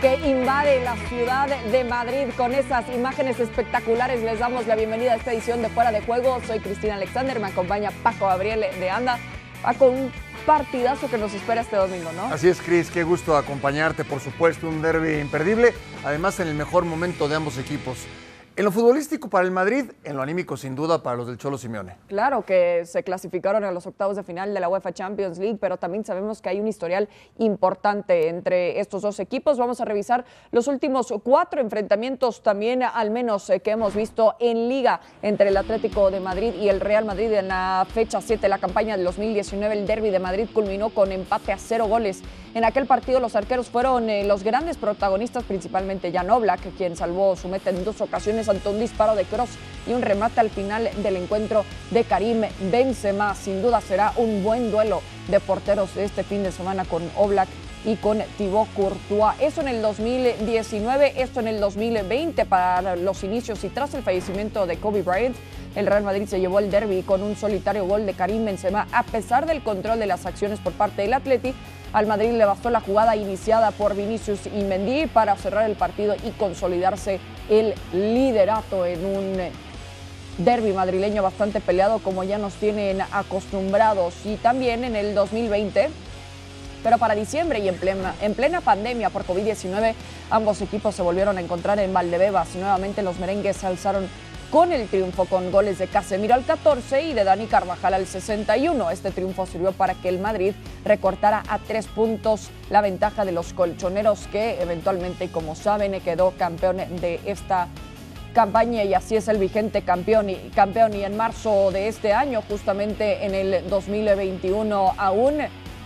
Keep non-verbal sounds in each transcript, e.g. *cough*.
que invade la ciudad de Madrid con esas imágenes espectaculares. Les damos la bienvenida a esta edición de Fuera de Juego. Soy Cristina Alexander, me acompaña Paco Gabriel de Anda. Paco, un partidazo que nos espera este domingo, ¿no? Así es, Cris, qué gusto acompañarte, por supuesto, un derby imperdible, además en el mejor momento de ambos equipos. En lo futbolístico para el Madrid, en lo anímico sin duda para los del Cholo Simeone. Claro que se clasificaron a los octavos de final de la UEFA Champions League, pero también sabemos que hay un historial importante entre estos dos equipos. Vamos a revisar los últimos cuatro enfrentamientos también, al menos eh, que hemos visto en liga entre el Atlético de Madrid y el Real Madrid en la fecha 7 de la campaña del 2019. El derby de Madrid culminó con empate a cero goles. En aquel partido los arqueros fueron eh, los grandes protagonistas, principalmente Jan Oblak, quien salvó su meta en dos ocasiones ante un disparo de cross y un remate al final del encuentro de Karim Benzema. Sin duda será un buen duelo de porteros este fin de semana con Oblak y con Thibaut Courtois. Eso en el 2019, esto en el 2020 para los inicios y tras el fallecimiento de Kobe Bryant, el Real Madrid se llevó el derby con un solitario gol de Karim Benzema a pesar del control de las acciones por parte del Atleti. Al Madrid le bastó la jugada iniciada por Vinicius y Mendy para cerrar el partido y consolidarse el liderato en un derby madrileño bastante peleado como ya nos tienen acostumbrados. Y también en el 2020 pero para diciembre y en plena, en plena pandemia por COVID-19, ambos equipos se volvieron a encontrar en Valdebebas. Nuevamente los merengues se alzaron con el triunfo con goles de Casemiro al 14 y de Dani Carvajal al 61. Este triunfo sirvió para que el Madrid recortara a tres puntos la ventaja de los colchoneros que eventualmente, como saben, quedó campeón de esta campaña y así es el vigente campeón y, campeón y en marzo de este año, justamente en el 2021 aún,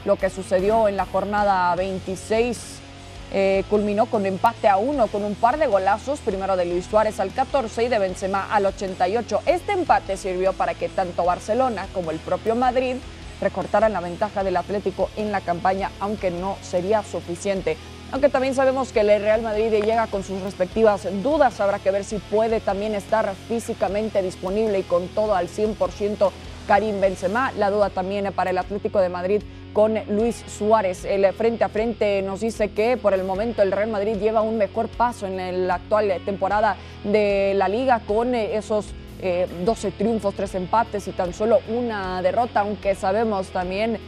lo que sucedió en la jornada 26 eh, culminó con empate a uno con un par de golazos, primero de Luis Suárez al 14 y de Benzema al 88. Este empate sirvió para que tanto Barcelona como el propio Madrid recortaran la ventaja del Atlético en la campaña, aunque no sería suficiente. Aunque también sabemos que el Real Madrid llega con sus respectivas dudas, habrá que ver si puede también estar físicamente disponible y con todo al 100% Karim Benzema. La duda también para el Atlético de Madrid con Luis Suárez. El frente a frente nos dice que por el momento el Real Madrid lleva un mejor paso en la actual temporada de la liga con esos 12 eh, triunfos, 3 empates y tan solo una derrota, aunque sabemos también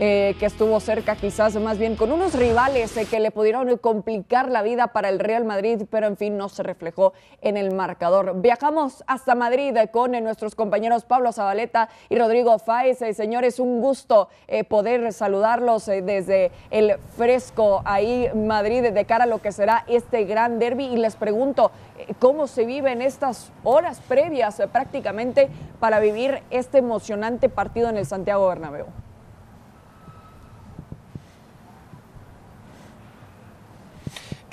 eh, que estuvo cerca quizás más bien con unos rivales eh, que le pudieron complicar la vida para el Real Madrid, pero en fin no se reflejó en el marcador. Viajamos hasta Madrid con nuestros compañeros Pablo Zabaleta y Rodrigo Fáez. señores, un gusto poder saludarlos desde el fresco ahí Madrid de cara a lo que será este gran derby y les pregunto cómo se viven estas horas previas prácticamente para vivir este emocionante partido en el Santiago Bernabéu.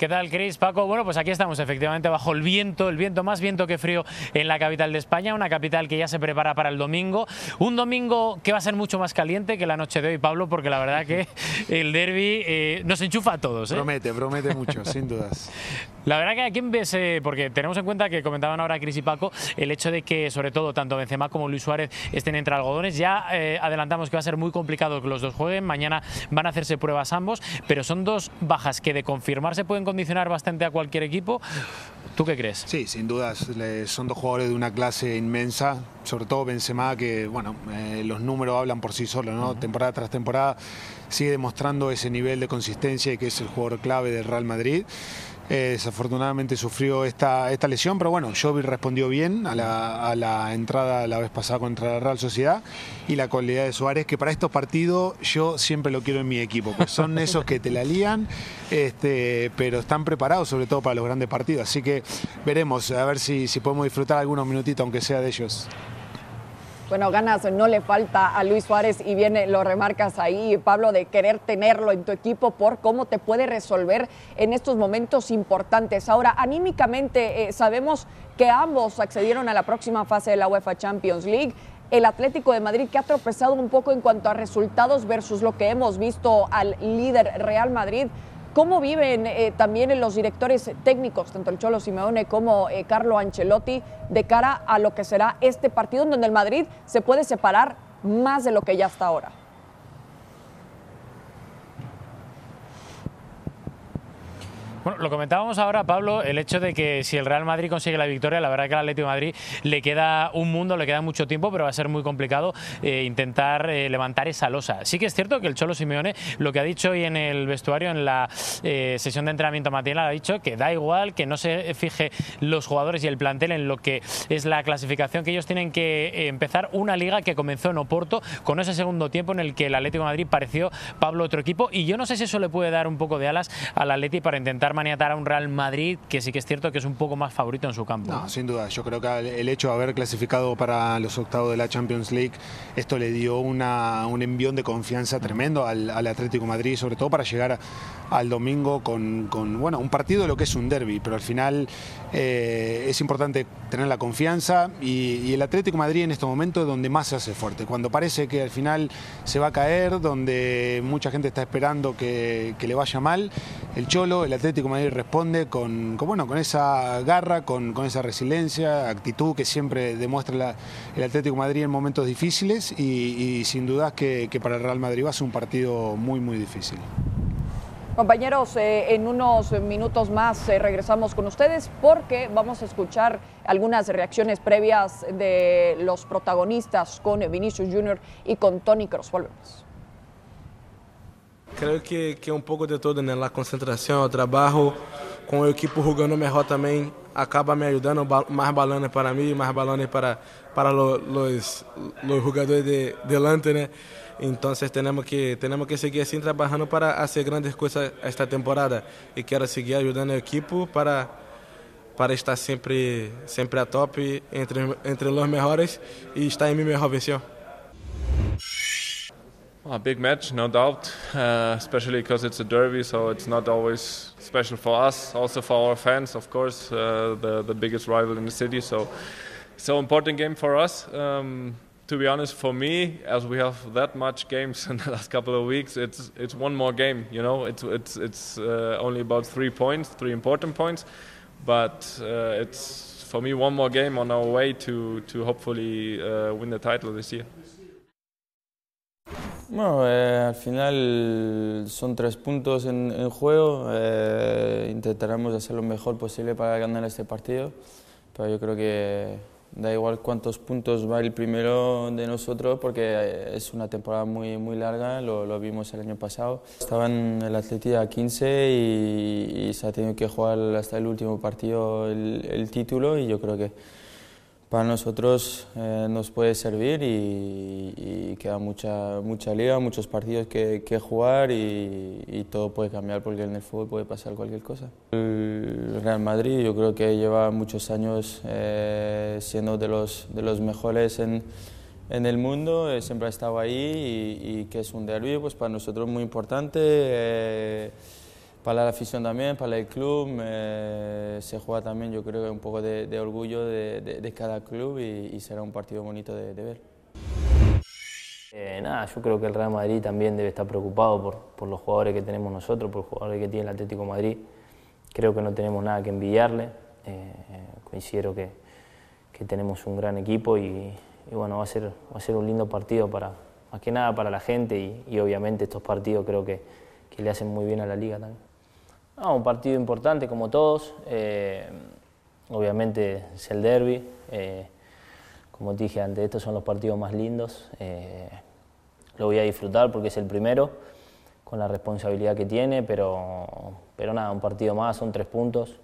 ¿Qué tal, Cris? Paco, bueno, pues aquí estamos efectivamente bajo el viento, el viento más viento que frío en la capital de España, una capital que ya se prepara para el domingo. Un domingo que va a ser mucho más caliente que la noche de hoy, Pablo, porque la verdad que *laughs* el derby eh, nos enchufa a todos. ¿eh? Promete, promete mucho, sin dudas. *laughs* La verdad que a quién ves, eh, porque tenemos en cuenta que comentaban ahora Cris y Paco, el hecho de que sobre todo tanto Benzema como Luis Suárez estén entre algodones. Ya adelantamos que va a ser muy complicado que los dos jueguen. Mañana van a hacerse pruebas ambos, pero son dos bajas que de confirmarse pueden condicionar bastante a cualquier equipo. ¿Tú qué crees? Sí, sin dudas. Son dos jugadores de una clase inmensa, sobre todo Benzema, que bueno, eh, los números hablan por sí solos, ¿no? Temporada tras temporada sigue demostrando ese nivel de consistencia y que es el jugador clave del Real Madrid. Eh, desafortunadamente sufrió esta, esta lesión, pero bueno, Jovi respondió bien a la, entrada la vez pasada contra la Real Sociedad y la cualidad de Suárez, que para estos partidos yo siempre lo quiero en mi equipo, pues son *laughs* esos que te la lían, este, pero están preparados sobre todo para los grandes partidos. Así que veremos, a ver si, si podemos disfrutar algunos minutitos, aunque sea de ellos. Bueno, ganas no le falta a Luis Suárez y viene, lo remarcas ahí, Pablo, de querer tenerlo en tu equipo por cómo te puede resolver en estos momentos importantes. Ahora, anímicamente eh, sabemos que ambos accedieron a la próxima fase de la UEFA Champions League. El Atlético de Madrid que ha tropezado un poco en cuanto a resultados versus lo que hemos visto al líder Real Madrid. ¿Cómo viven eh, también los directores técnicos, tanto el Cholo Simeone como eh, Carlo Ancelotti, de cara a lo que será este partido en donde el Madrid se puede separar más de lo que ya está ahora? Bueno, lo comentábamos ahora, Pablo, el hecho de que si el Real Madrid consigue la victoria, la verdad que al Atlético Madrid le queda un mundo, le queda mucho tiempo, pero va a ser muy complicado eh, intentar eh, levantar esa losa. Sí que es cierto que el Cholo Simeone, lo que ha dicho hoy en el vestuario, en la eh, sesión de entrenamiento matinal, ha dicho que da igual, que no se fije los jugadores y el plantel en lo que es la clasificación, que ellos tienen que empezar una liga que comenzó en Oporto con ese segundo tiempo en el que el Atlético Madrid pareció, Pablo, otro equipo, y yo no sé si eso le puede dar un poco de alas al Atlético para intentar maniatar a un Real Madrid que sí que es cierto que es un poco más favorito en su campo. No, sin duda. Yo creo que el hecho de haber clasificado para los octavos de la Champions League, esto le dio una, un envión de confianza tremendo al, Atlético Madrid, sobre todo para llegar al domingo con, bueno, un partido de lo que es un derby, pero al final eh, es importante tener la confianza y, el Atlético Madrid en este momento es donde más se hace fuerte, cuando parece que al final se va a caer, donde mucha gente está esperando que, que le vaya mal, el Cholo, el Atlético Madrid responde con, bueno, con esa garra, con, esa resiliencia, actitud que siempre demuestra el Atlético Madrid en momentos difíciles y, sin duda que, para el Real Madrid va a ser un partido muy, muy difícil. Compañeros, eh, en unos minutos más eh, regresamos con ustedes porque vamos a escuchar algunas reacciones previas de los protagonistas con Vinicius Junior y con Tony Kroos. Volvemos. Creio que, que um pouco de todo, né? A concentração, o trabalho, com o equipe jogando melhor também, acaba me ajudando, mais balones para mim, mais balones para, para os, os jogadores de, delante, né? Então, temos que, temos que seguir assim trabalhando para fazer grandes coisas esta temporada. E quero seguir ajudando a equipe para, para estar sempre, sempre a top entre, entre os melhores e estar em minha melhor versão. A big match, no doubt, uh, especially because it's a derby, so it's not always special for us, also for our fans, of course, uh, the the biggest rival in the city. So, so important game for us. Um, to be honest, for me, as we have that much games *laughs* in the last couple of weeks, it's it's one more game. You know, it's it's it's uh, only about three points, three important points, but uh, it's for me one more game on our way to hopefully uh, win the title this year. Bueno, eh, al final son tres puntos en, juego. Eh, intentaremos hacer lo mejor posible para ganar este partido, pero yo creo que da igual cuántos puntos va el primero de nosotros porque es una temporada muy, muy larga, lo, vimos el año pasado. Estaba en el Atletia 15 y, se ha tenido que jugar hasta el último partido el título y yo creo que para nosotros eh, nos puede servir y, queda mucha, mucha liga, muchos partidos que, que jugar y, todo puede cambiar porque en el fútbol puede pasar cualquier cosa. El Real Madrid yo creo que lleva muchos años eh, siendo de los, de los mejores en, en el mundo, eh, siempre ha estado ahí y, que es un derbi pues para nosotros muy importante para la afición también, para el club, se juega también yo creo que un poco de, orgullo de, cada club y, será un partido bonito de, ver. Eh, nada, yo creo que el Real Madrid también debe estar preocupado por, los jugadores que tenemos nosotros, por los jugadores que tiene el Atlético Madrid. Creo que no tenemos nada que envidiarle. Eh, considero que, tenemos un gran equipo y, bueno, va a, ser, un lindo partido para, más que nada para la gente y, obviamente estos partidos creo que le hacen muy bien a la liga también un partido importante como todos. Eh, obviamente es el derby. Eh, como te dije antes, estos son los partidos más lindos. Eh, lo voy a disfrutar porque es el primero, con la responsabilidad que tiene, pero, pero nada, un partido más, son tres puntos.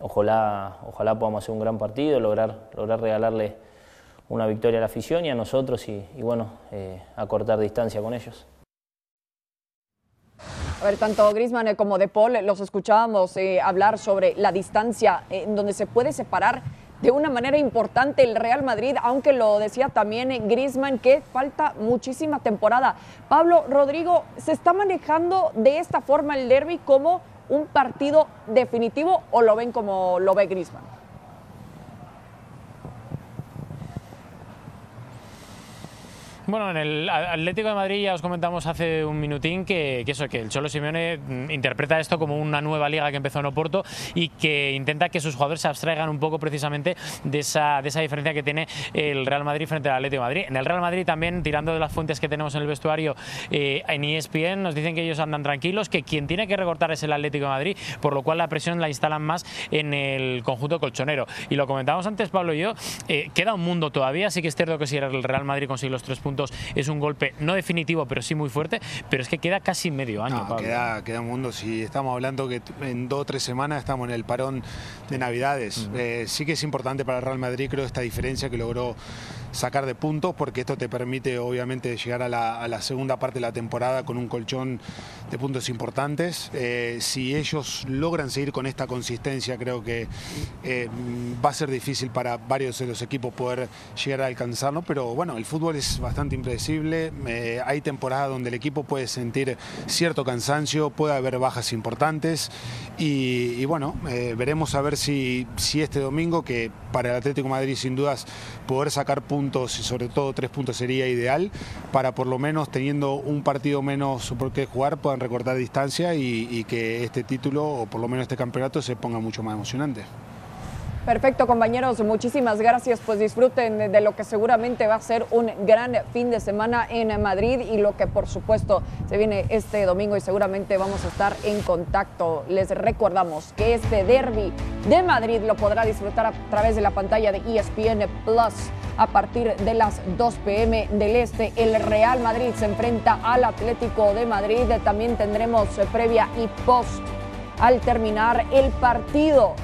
ojalá, ojalá podamos hacer un gran partido, lograr, lograr regalarle una victoria a la afición y a nosotros y, y bueno, acortar distancia con ellos. A ver, tanto Grisman como De Paul los escuchábamos eh, hablar sobre la distancia en donde se puede separar de una manera importante el Real Madrid, aunque lo decía también eh, Grisman que falta muchísima temporada. Pablo Rodrigo, ¿se está manejando de esta forma el derby como un partido definitivo o lo ven como lo ve Grisman? Bueno, en el Atlético de Madrid ya os comentamos hace un minutín que, eso, que el Cholo Simeone mm, interpreta esto como una nueva liga que empezó en Oporto y que intenta que sus jugadores se abstraigan un poco precisamente de esa, de esa diferencia que tiene el Real Madrid frente al Atlético de Madrid. En el Real Madrid también, tirando de las fuentes que tenemos en el vestuario eh, en ESPN, nos dicen que ellos andan tranquilos, que quien tiene que recortar es el Atlético de Madrid, por lo cual la presión la instalan más en el conjunto colchonero. Y lo comentábamos antes, Pablo y yo, eh, queda un mundo todavía, sí que es cierto que si el Real Madrid consigue los tres puntos, es un golpe no definitivo, pero sí muy fuerte, pero es que queda casi medio año. queda, queda un mundo, si estamos hablando que en dos o tres semanas estamos en el parón de Navidades. Eh, sí que es importante para el Real Madrid, creo, esta diferencia que logró sacar de puntos, porque esto te permite obviamente llegar a la, segunda parte de la temporada con un colchón de puntos importantes. Eh, si ellos logran seguir con esta consistencia, creo que eh, va a ser difícil para varios de los equipos poder llegar a alcanzarlo, pero bueno, el fútbol es bastante impredecible, eh, hay temporadas donde el equipo puede sentir cierto cansancio, puede haber bajas importantes y, bueno, veremos a ver si, si este domingo, que para el Atlético Madrid sin dudas poder sacar puntos y sobre todo tres puntos sería ideal para por lo menos teniendo un partido menos por qué jugar puedan recortar distancia y, que este título o por lo menos este campeonato se ponga mucho más emocionante. Perfecto, compañeros. Muchísimas gracias. Pues disfruten de lo que seguramente va a ser un gran fin de semana en Madrid y lo que por supuesto se viene este domingo y seguramente vamos a estar en contacto. Les recordamos que este derby de Madrid lo podrá disfrutar a través de la pantalla de ESPN Plus a partir de las 2 pm del este. El Real Madrid se enfrenta al Atlético de Madrid. También tendremos previa y post al terminar el partido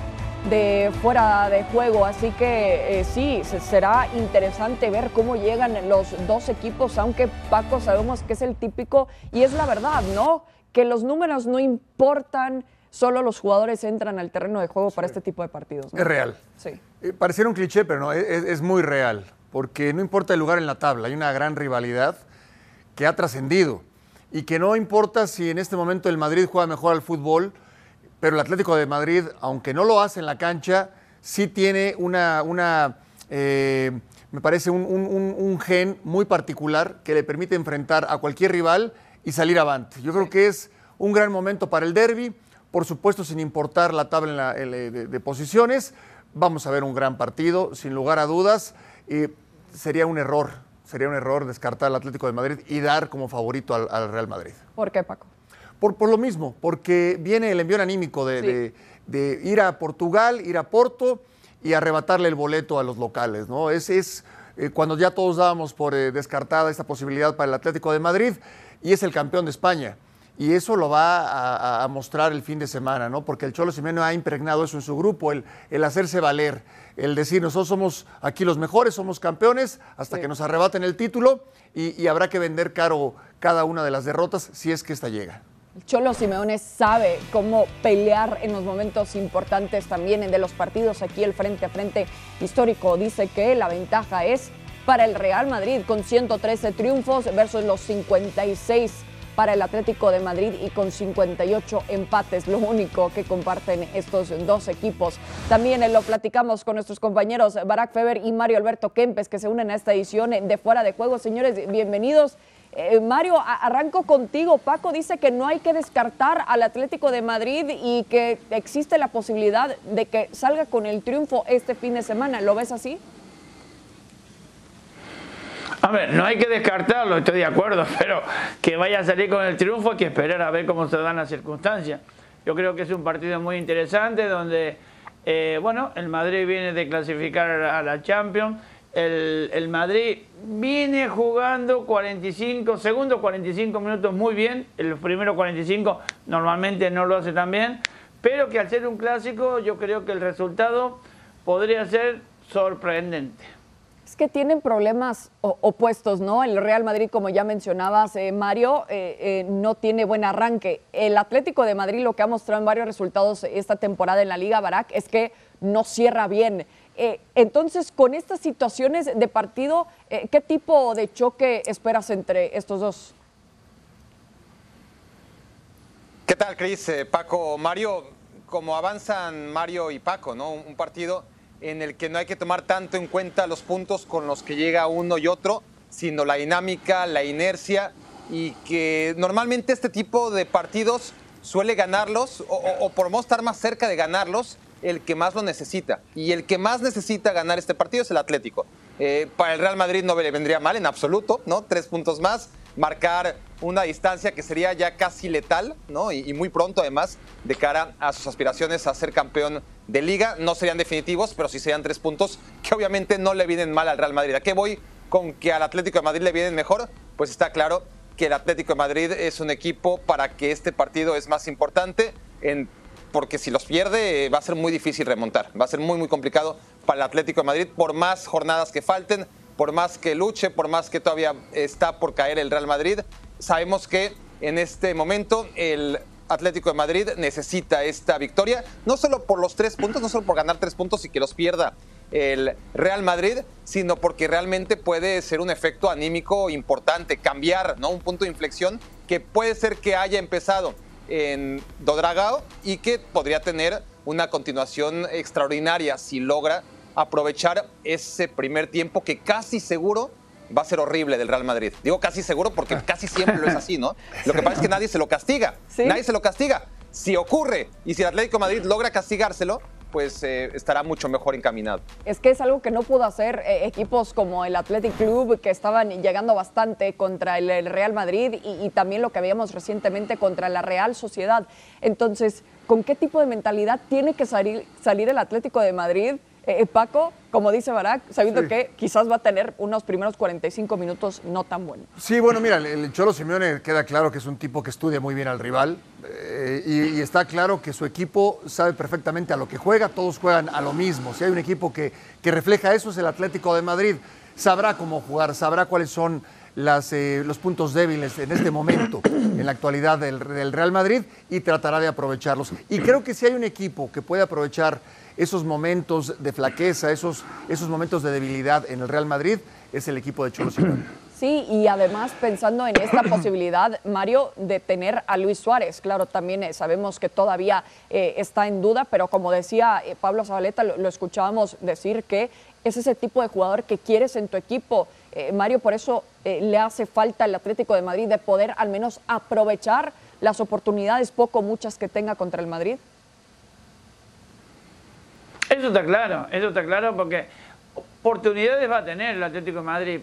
de fuera de juego. Así que eh, sí, será interesante ver cómo llegan los dos equipos, aunque Paco sabemos que es el típico y es la verdad, ¿no? Que los números no importan, solo los jugadores entran al terreno de juego para este tipo de partidos. Es real. Sí. Eh, pareciera un cliché, pero no, es, muy real, porque no importa el lugar en la tabla, hay una gran rivalidad que ha trascendido y que no importa si en este momento el Madrid juega mejor al fútbol, pero el Atlético de Madrid, aunque no lo hace en la cancha, sí tiene una, una eh, me parece, un, gen muy particular que le permite enfrentar a cualquier rival y salir avante. Yo creo que es un gran momento para el derby, por supuesto sin importar la tabla de posiciones, Vamos a ver un gran partido, sin lugar a dudas. Y sería un error, sería un error descartar al Atlético de Madrid y dar como favorito al, Real Madrid. ¿Por qué, Paco? Por, por, lo mismo, porque viene el envío anímico de, ir a Portugal, ir a Porto y arrebatarle el boleto a los locales. ¿no? Es, es eh, cuando ya todos dábamos por eh, descartada esta posibilidad para el Atlético de Madrid y es el campeón de España y eso lo va a, mostrar el fin de semana, ¿no? Porque el Cholo Simeone ha impregnado eso en su grupo, el, el hacerse valer, el decir nosotros somos aquí los mejores, somos campeones, hasta que nos arrebaten el título y, habrá que vender caro cada una de las derrotas si es que esta llega. El Cholo Simeone sabe cómo pelear en los momentos importantes también de los partidos. Aquí el frente a frente histórico dice que la ventaja es para el Real Madrid con 113 triunfos versus los 56 para el Atlético de Madrid y con 58 empates, lo único que comparten estos dos equipos. También lo platicamos con nuestros compañeros Barack Feber y Mario Alberto Kempes que se unen a esta edición de Fuera de Juego. Señores, bienvenidos. Eh, Mario, arranco contigo. Paco dice que no hay que descartar al Atlético de Madrid y que existe la posibilidad de que salga con el triunfo este fin de semana. ¿Lo ves así? A ver, no hay que descartarlo, estoy de acuerdo, *laughs* pero que vaya a salir con el triunfo hay que esperar a ver cómo se dan las circunstancias. Yo creo que es un partido muy interesante donde, eh, bueno, el Madrid viene de clasificar a la Champions. El, el, Madrid viene jugando 45 segundos, 45 minutos muy bien. los primeros 45 normalmente no lo hace tan bien. Pero que al ser un clásico, yo creo que el resultado podría ser sorprendente es que tienen problemas opuestos, ¿no? El Real Madrid, como ya mencionabas, eh, Mario, eh, eh, no tiene buen arranque. El Atlético de Madrid, lo que ha mostrado en varios resultados esta temporada en la Liga Barak, es que no cierra bien. entonces, con estas situaciones de partido, ¿qué tipo de choque esperas entre estos dos? ¿Qué tal, Cris? Paco, Mario, como avanzan Mario y Paco, ¿no? Un partido en el que no hay que tomar tanto en cuenta los puntos con los que llega uno y otro, sino la dinámica, la inercia y que normalmente este tipo de partidos suele ganarlos o, por no estar más cerca de ganarlos el que más lo necesita. Y el que más necesita ganar este partido es el Atlético. Eh, para el Real Madrid no le vendría mal en absoluto, ¿no? Tres puntos más, marcar una distancia que sería ya casi letal, ¿no? Y, muy pronto además de cara a sus aspiraciones a ser campeón de liga. No serían definitivos, pero sí serían tres puntos que obviamente no le vienen mal al Real Madrid. ¿A qué voy con que al Atlético de Madrid le vienen mejor? Pues está claro que el Atlético de Madrid es un equipo para que este partido es más importante porque si los pierde va a ser muy difícil remontar. Va a ser muy, muy complicado para el Atlético de Madrid, por más jornadas que falten, por más que luche, por más que todavía está por caer el Real Madrid. Sabemos que en este momento el Atlético de Madrid necesita esta victoria, no solo por los tres puntos, no solo por ganar tres puntos y que los pierda el Real Madrid, sino porque realmente puede ser un efecto anímico importante, cambiar, ¿no? Un punto de inflexión que puede ser que haya empezado en Dodragao y que podría tener una continuación extraordinaria si logra aprovechar ese primer tiempo que casi seguro va a ser horrible del Real Madrid. Digo casi seguro porque casi siempre lo es así, ¿no? *laughs* Lo que pasa es que nadie se lo castiga. Nadie se lo castiga. Si ocurre y si el Atlético de Madrid logra castigárselo, pues eh, estará mucho mejor encaminado. Es que es algo que no pudo hacer eh, equipos como el Athletic Club, que estaban llegando bastante contra el, el Real Madrid y, y, también lo que habíamos recientemente contra la Real Sociedad. Entonces, ¿con qué tipo de mentalidad tiene que salir, salir el Atlético de Madrid? Eh, Paco, como dice Barak, sabiendo sí. que quizás va a tener unos primeros 45 minutos no tan buenos. Sí, bueno, mira, el Cholo Simeone queda claro que es un tipo que estudia muy bien al rival eh, y, y, está claro que su equipo sabe perfectamente a lo que juega, todos juegan a lo mismo. Si hay un equipo que, que refleja eso es el Atlético de Madrid. Sabrá cómo jugar, sabrá cuáles son las, eh, los puntos débiles en este momento, *coughs* en la actualidad del, del Real Madrid y tratará de aprovecharlos. Y creo que si hay un equipo que puede aprovechar esos momentos de flaqueza, esos, esos momentos de debilidad en el Real Madrid, es el equipo de Cholo Simeone. *coughs* Sí, y además pensando en esta *coughs* posibilidad, Mario, de tener a Luis Suárez. Claro, también eh, sabemos que todavía eh, está en duda, pero como decía eh, Pablo Zabaleta, lo, lo, escuchábamos decir que es ese tipo de jugador que quieres en tu equipo. Mario, por eso le hace falta al Atlético de Madrid de poder al menos aprovechar las oportunidades, poco muchas que tenga contra el Madrid. Eso está claro, eso está claro porque oportunidades va a tener el Atlético de Madrid.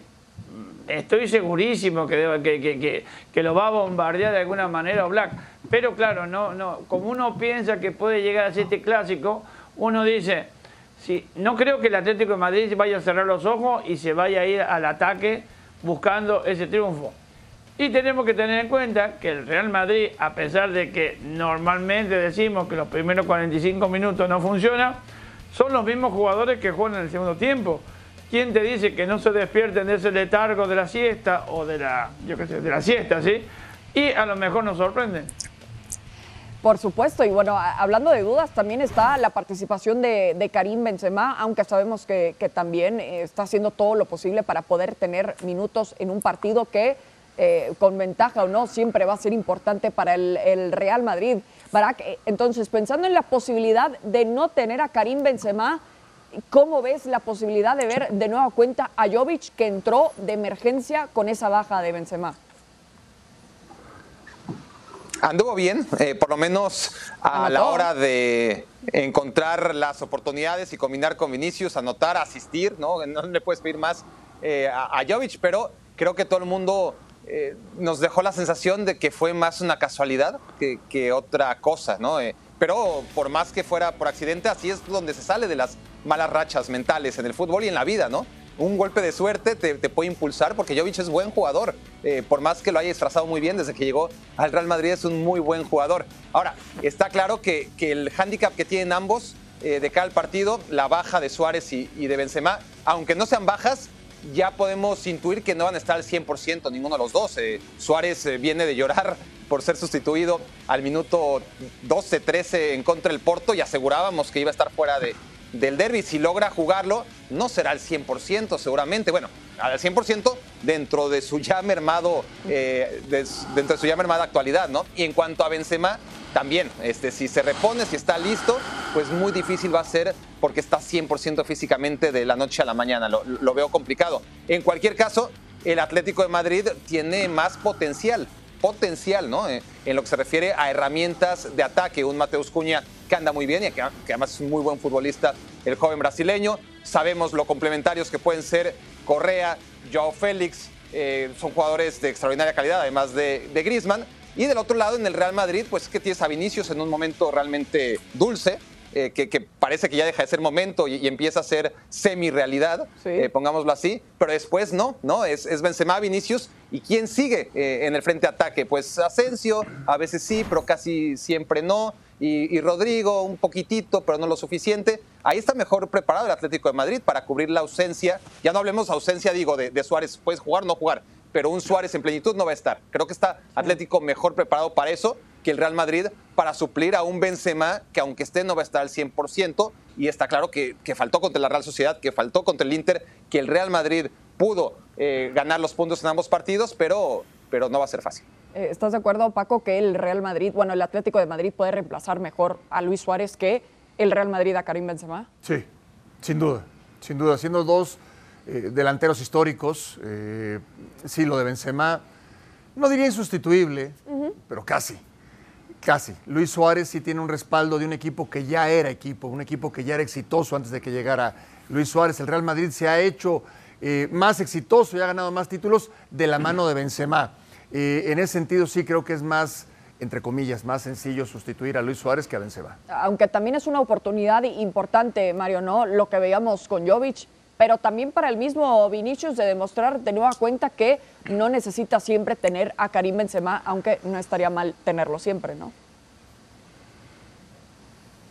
Estoy segurísimo que, que, que, que, que, lo va a bombardear de alguna manera Black. Pero claro, no, no, como uno piensa que puede llegar a ser este clásico, uno dice, sí, no creo que el Atlético de Madrid vaya a cerrar los ojos y se vaya a ir al ataque buscando ese triunfo. Y tenemos que tener en cuenta que el Real Madrid, a pesar de que normalmente decimos que los primeros 45 minutos no funciona, son los mismos jugadores que juegan en el segundo tiempo. ¿Quién te dice que no se despierten de ese letargo de la siesta o de la, yo qué sé, de la siesta, sí? Y a lo mejor nos sorprenden. Por supuesto, y bueno, hablando de dudas, también está la participación de, de Karim Benzema, aunque sabemos que, también está haciendo todo lo posible para poder tener minutos en un partido que, eh, con ventaja o no, siempre va a ser importante para el, Real Madrid. Barak, entonces, pensando en la posibilidad de no tener a Karim Benzema, ¿cómo ves la posibilidad de ver de nueva cuenta a Jovic que entró de emergencia con esa baja de Benzema? Anduvo bien, eh, por lo menos a ¿Anotó? la hora de encontrar las oportunidades y combinar con Vinicius, anotar, asistir, ¿no? No le puedes pedir más eh, a, a Jovic, pero creo que todo el mundo eh, nos dejó la sensación de que fue más una casualidad que, que otra cosa, ¿no? Eh, pero por más que fuera por accidente, así es donde se sale de las malas rachas mentales en el fútbol y en la vida, ¿no? Un golpe de suerte te, puede impulsar porque Jovic es buen jugador. Eh, por más que lo haya disfrazado muy bien desde que llegó al Real Madrid, es un muy buen jugador. Ahora, está claro que, el hándicap que tienen ambos eh, de cada partido, la baja de Suárez y, de Benzema, aunque no sean bajas, ya podemos intuir que no van a estar al 100% ninguno de los dos. Eh, Suárez viene de llorar por ser sustituido al minuto 12-13 en contra del Porto y asegurábamos que iba a estar fuera de, del derby. Si logra jugarlo, no será al 100% seguramente. Bueno, al 100% dentro de su ya mermado, eh, de, dentro de su ya mermada actualidad, ¿no? Y en cuanto a Benzema, también, este, si se repone, si está listo, pues muy difícil va a ser porque está 100% físicamente de la noche a la mañana. Lo, lo, veo complicado. En cualquier caso, el Atlético de Madrid tiene más potencial, potencial, ¿no? Eh, en lo que se refiere a herramientas de ataque. Un Mateus Cuña que anda muy bien y que, además es un muy buen futbolista, el joven brasileño. Sabemos lo complementarios que pueden ser Correa, Joao Félix, eh, son jugadores de extraordinaria calidad, además de, de Griezmann. Y del otro lado, en el Real Madrid, pues que tienes a Vinicius en un momento realmente dulce, eh, que, que, parece que ya deja de ser momento y, y empieza a ser semi-realidad, Sí. eh, pongámoslo así, pero después no, ¿no? Es, es Benzema, Vinicius, ¿y quién sigue eh, en el frente de ataque? Pues Asensio, a veces sí, pero casi siempre no, y, y Rodrigo un poquitito, pero no lo suficiente. Ahí está mejor preparado el Atlético de Madrid para cubrir la ausencia, ya no hablemos ausencia, digo, de, de Suárez, puedes jugar o no jugar, pero un Suárez en plenitud no va a estar. Creo que está Atlético mejor preparado para eso que el Real Madrid para suplir a un Benzema que aunque esté no va a estar al 100% y está claro que, que faltó contra la Real Sociedad, que faltó contra el Inter, que el Real Madrid pudo eh, ganar los puntos en ambos partidos, pero, pero no va a ser fácil. Eh, ¿Estás de acuerdo, Paco, que el Real Madrid, bueno, el Atlético de Madrid puede reemplazar mejor a Luis Suárez que el Real Madrid a Karim Benzema? Sí, sin duda, sin duda. Siendo dos eh, delanteros históricos, eh, sí, lo de Benzema, no diría insustituible, pero casi, casi. Luis Suárez sí tiene un respaldo de un equipo que ya era equipo, un equipo que ya era exitoso antes de que llegara Luis Suárez. El Real Madrid se ha hecho eh, más exitoso y ha ganado más títulos de la mano de Benzema. Eh, en ese sentido sí creo que es más, entre comillas, más sencillo sustituir a Luis Suárez que a Benzema. Aunque también es una oportunidad importante, Mario, ¿no? Lo que veíamos con Jovic, pero también para el mismo Vinicius de demostrar de nueva cuenta que no necesita siempre tener a Karim Benzema, aunque no estaría mal tenerlo siempre, ¿no?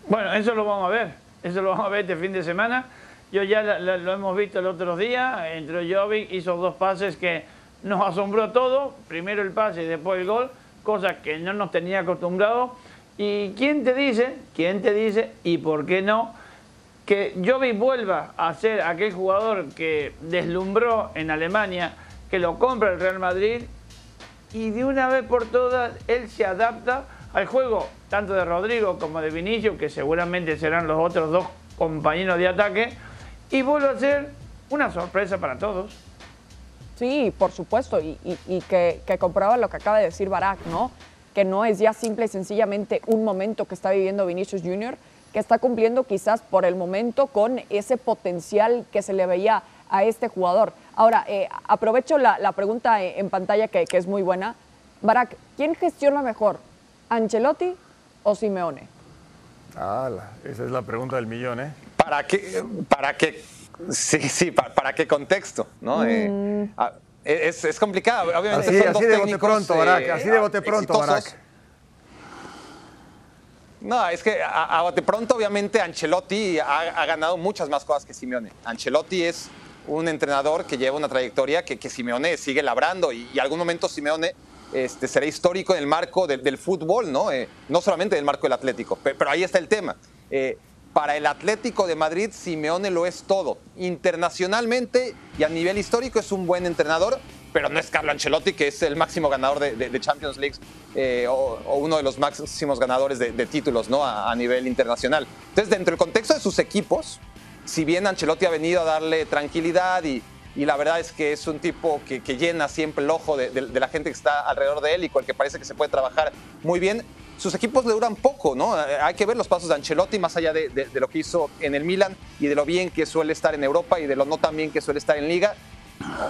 Bueno, eso lo vamos a ver. Eso lo vamos a ver este fin de semana. Yo ya lo hemos visto el otro día. Entró Jovic, hizo dos pases que nos asombró todo. Primero el pase y después el gol, cosa que no nos tenía acostumbrados. ¿Y quién te dice? ¿Quién te dice? ¿Y por qué no? Que Jovic vuelva a ser aquel jugador que deslumbró en Alemania, que lo compra el Real Madrid y de una vez por todas él se adapta al juego, tanto de Rodrigo como de Vinicius, que seguramente serán los otros dos compañeros de ataque, y vuelve a ser una sorpresa para todos. Sí, por supuesto, y, que, que lo que acaba de decir Barak, ¿no? Que no es ya simple y sencillamente un momento que está viviendo Vinicius Jr., que está cumpliendo quizás por el momento con ese potencial que se le veía a este jugador. Ahora, eh, aprovecho la, la pregunta en en pantalla que, que es muy buena. Barak, ¿quién gestiona mejor, Ancelotti o Simeone? Ala, esa es la pregunta del millón, ¿eh? ¿Para qué? ¿Para qué? Sí, sí, ¿para, para qué contexto? ¿no? Eh, ah, es, es complicado. Obviamente Así, son dos de bote pronto, Barak, eh, así de bote pronto, exitosos. Barak. No, es que a, a bote pronto, obviamente, Ancelotti ha, ganado muchas más cosas que Simeone. Ancelotti es un entrenador que lleva una trayectoria que, que Simeone sigue labrando y, y algún momento Simeone este, será histórico en el marco del, del fútbol, ¿no? Eh, no solamente en el marco del Atlético, pe- pero, ahí está el tema. Eh, para el Atlético de Madrid, Simeone lo es todo. Internacionalmente y a nivel histórico es un buen entrenador, pero no es Carlo Ancelotti, que es el máximo ganador de, Champions League eh, o, o uno de los máximos ganadores de, de títulos ¿no? a, nivel internacional. Entonces, dentro del contexto de sus equipos, si bien Ancelotti ha venido a darle tranquilidad y, y la verdad es que es un tipo que, llena siempre el ojo de, la gente que está alrededor de él y con el que parece que se puede trabajar muy bien, sus equipos le duran poco, ¿no? Hay que ver los pasos de Ancelotti más allá de, de- de lo que hizo en el Milan y de lo bien que suele estar en Europa y de lo no tan bien que suele estar en Liga.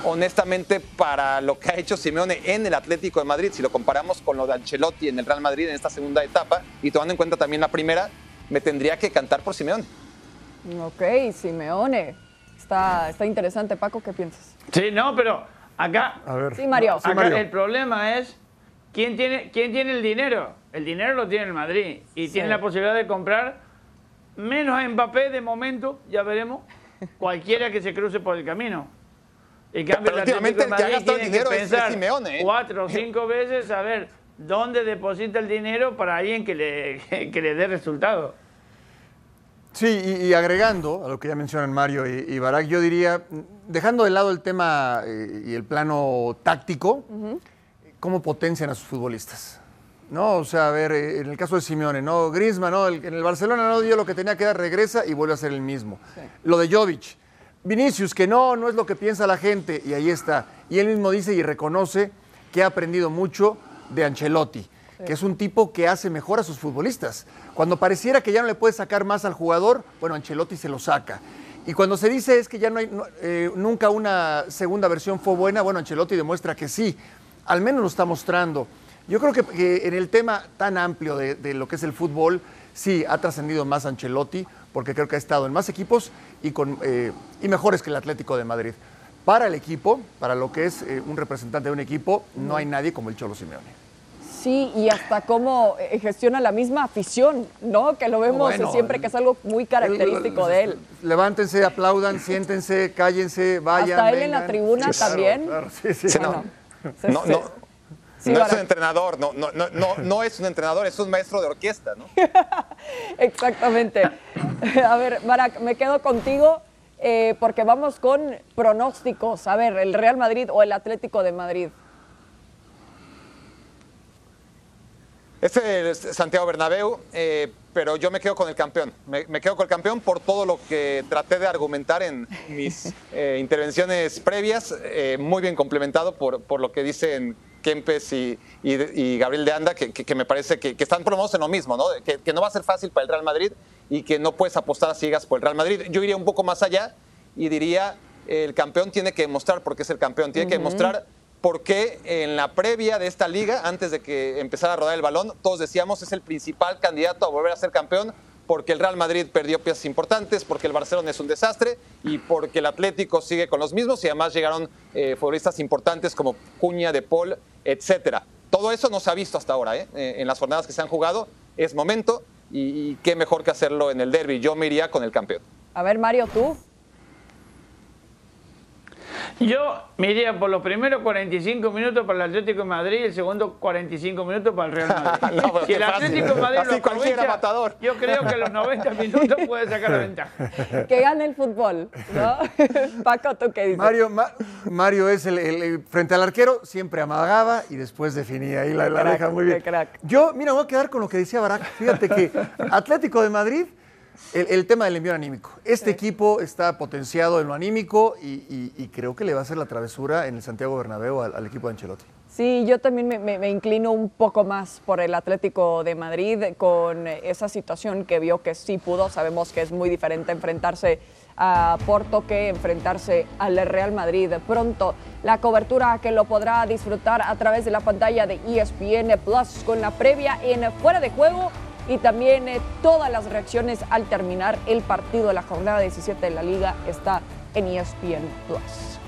Honestamente, para lo que ha hecho Simeone en el Atlético de Madrid, si lo comparamos con lo de Ancelotti en el Real Madrid en esta segunda etapa y tomando en cuenta también la primera, me tendría que cantar por Simeone. Ok, Simeone. Está, está interesante, Paco, ¿qué piensas? Sí, no, pero acá, A ver. Sí, Mario. Sí, acá Mario. el problema es quién tiene, quién tiene el dinero. El dinero lo tiene el Madrid y Sí. tiene la posibilidad de comprar menos a Mbappé de momento, ya veremos, cualquiera que se cruce por el camino. En cambio, Pero el Atlético el que ha gastado el tiene que dinero es- Simeone, ¿eh? cuatro o *laughs* cinco veces a ver dónde deposita el dinero para alguien que le, *laughs* que le dé resultado. Sí, y, y agregando a lo que ya mencionan Mario y, y Barak, yo diría, dejando de lado el tema eh, y el plano táctico, ¿cómo potencian a sus futbolistas? No, o sea, a ver, eh, en el caso de Simeone, ¿no? Griezmann, ¿no? El- en el Barcelona no dio lo que tenía que dar, regresa y vuelve a ser el mismo. Lo de Jovic, Vinicius, que no, no es lo que piensa la gente, y ahí está. Y él mismo dice y reconoce que ha aprendido mucho de Ancelotti, que es un tipo que hace mejor a sus futbolistas. Cuando pareciera que ya no le puede sacar más al jugador, bueno, Ancelotti se lo saca. Y cuando se dice es que ya no hay no, eh, nunca una segunda versión fue buena, bueno, Ancelotti demuestra que sí, al menos lo está mostrando. Yo creo que, que en el tema tan amplio de, de lo que es el fútbol, sí ha trascendido más Ancelotti, porque creo que ha estado en más equipos y, con, eh, y mejores que el Atlético de Madrid. Para el equipo, para lo que es eh, un representante de un equipo, no hay nadie como el Cholo Simeone. Sí, y hasta cómo eh, gestiona la misma afición, ¿no? Que lo vemos Bueno, siempre, que es algo muy característico de él. Levántense, aplaudan, siéntense, cállense, vayan. Hasta él en la tribuna Claro, también. claro, sí, sí. Sí, no. No, sí. no, es un entrenador, no, no, no, no, no es un entrenador, es un maestro de orquesta, ¿no? *laughs* Exactamente. *laughs* A ver, Barak, me quedo contigo eh, porque vamos con pronósticos. A ver, el Real Madrid o el Atlético de Madrid. Este es Santiago Bernabéu, eh, pero yo me quedo con el campeón. Me, me quedo con el campeón por todo lo que traté de argumentar en mis *laughs* eh, intervenciones previas, muy bien complementado por, por lo que dicen Kempes y, y- y Gabriel de Anda, que, que- que me parece que, que están por lo menos en lo mismo, ¿no? Que, no va a ser fácil para el Real Madrid y que no puedes apostar a ciegas por el Real Madrid. Yo iría un poco más allá y diría, el campeón tiene que demostrar por qué es el campeón, tiene que demostrar por qué en la previa de esta liga, antes de que empezara a rodar el balón, todos decíamos es el principal candidato a volver a ser campeón porque el Real Madrid perdió piezas importantes, porque el Barcelona es un desastre y porque el Atlético sigue con los mismos y además llegaron eh, futbolistas importantes como Cuña, De Paul, etcétera. Todo eso no se ha visto hasta ahora, ¿eh? Eh, en las jornadas que se han jugado. Es momento y, y qué mejor que hacerlo en el derby. Yo me iría con el campeón. A ver, Mario, tú. Yo me iría por los primeros 45 minutos para el Atlético de Madrid y el segundo 45 si para el Real *laughs* Madrid. No, si el fácil. Atlético de Madrid Así lo cualquiera aprovecha, matador. yo creo que a los 90 minutos puede sacar la ventaja. Que gane el fútbol, ¿no? *laughs* Paco, ¿tú qué dices? Mario, Ma- Mario es el, el- el- frente al arquero, siempre amagaba y después definía. Ahí la, la crack, deja muy bien. crack. Yo, mira, voy a quedar con lo que decía Barak. Fíjate que *laughs* Atlético de Madrid, el, el tema del envío anímico. Este equipo está potenciado en lo anímico y, y- y creo que le va a hacer la travesura en el Santiago Bernabéu al, al equipo de Ancelotti. Sí, yo también me, me- me inclino un poco más por el Atlético de Madrid con esa situación que vio que sí pudo. Sabemos que es muy diferente enfrentarse a Porto que enfrentarse al Real Madrid. Pronto la cobertura que lo podrá disfrutar a través de la pantalla de ESPN Plus con la previa en fuera de juego y también eh, todas las reacciones al terminar el partido de la jornada 17 de la liga está en ESPN Plus.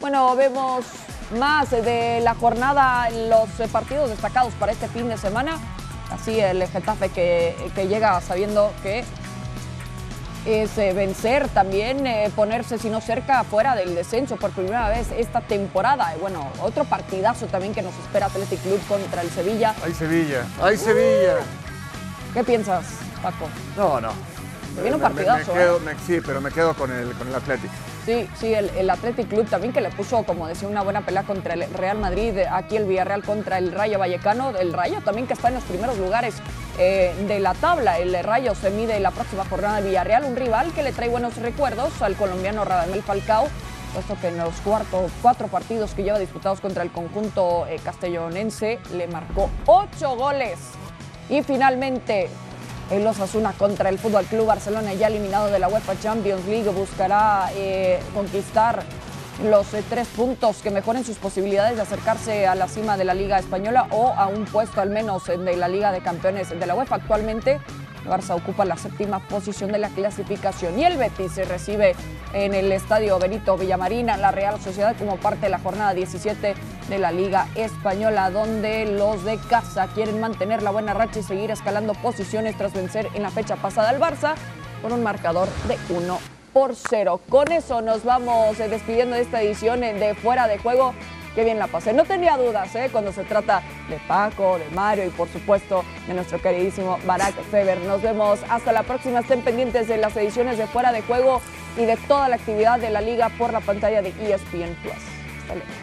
Bueno, vemos más de la jornada, los eh, partidos destacados para este fin de semana. Así el Getafe que llega sabiendo que es eh, vencer también, eh, ponerse si no cerca fuera del descenso por primera vez esta temporada. Y bueno, otro partidazo también que nos espera Athletic Club contra el Sevilla. ¡Ay, Sevilla! ¡Ay, Sevilla! ¿Qué piensas, Paco? No, no. Se viene un Me- me- partidazo, me quedo- ¿eh? me- sí, pero me quedo con el, con el Atlético. Sí, sí, el, el Athletic Club también que le puso, como decía, una buena pelea contra el Real Madrid, aquí el Villarreal contra el Rayo Vallecano, el Rayo también que está en los primeros lugares eh, de la tabla, el Rayo se mide la próxima jornada de Villarreal, un rival que le trae buenos recuerdos al colombiano Radamel Falcao, puesto que en los cuarto- cuatro partidos que lleva disputados contra el conjunto eh, castellonense le marcó ocho goles. Y finalmente, el Osasuna contra el Fútbol Club Barcelona, ya eliminado de la UEFA Champions League, buscará eh, conquistar los eh, tres puntos que mejoren sus posibilidades de acercarse a la cima de la Liga Española o a un puesto al menos de la Liga de Campeones de la UEFA. Actualmente, Barça ocupa la séptima posición de la clasificación y el Betis se recibe en el estadio Benito Villamarín a la Real Sociedad como parte de la jornada 17 de la Liga Española, donde los de casa quieren mantener la buena racha y seguir escalando posiciones tras vencer en la fecha pasada al Barça con un marcador de 1 por 0. Con eso nos vamos eh, despidiendo de esta edición eh, de Fuera de Juego. Qué bien la pasé. No tenía dudas ¿eh? cuando se trata de Paco, de Mario y por supuesto de nuestro queridísimo Barack Feber. Nos vemos hasta la próxima. Estén pendientes de las ediciones de Fuera de Juego y de toda la actividad de la liga por la pantalla de ESPN Plus. Hasta luego.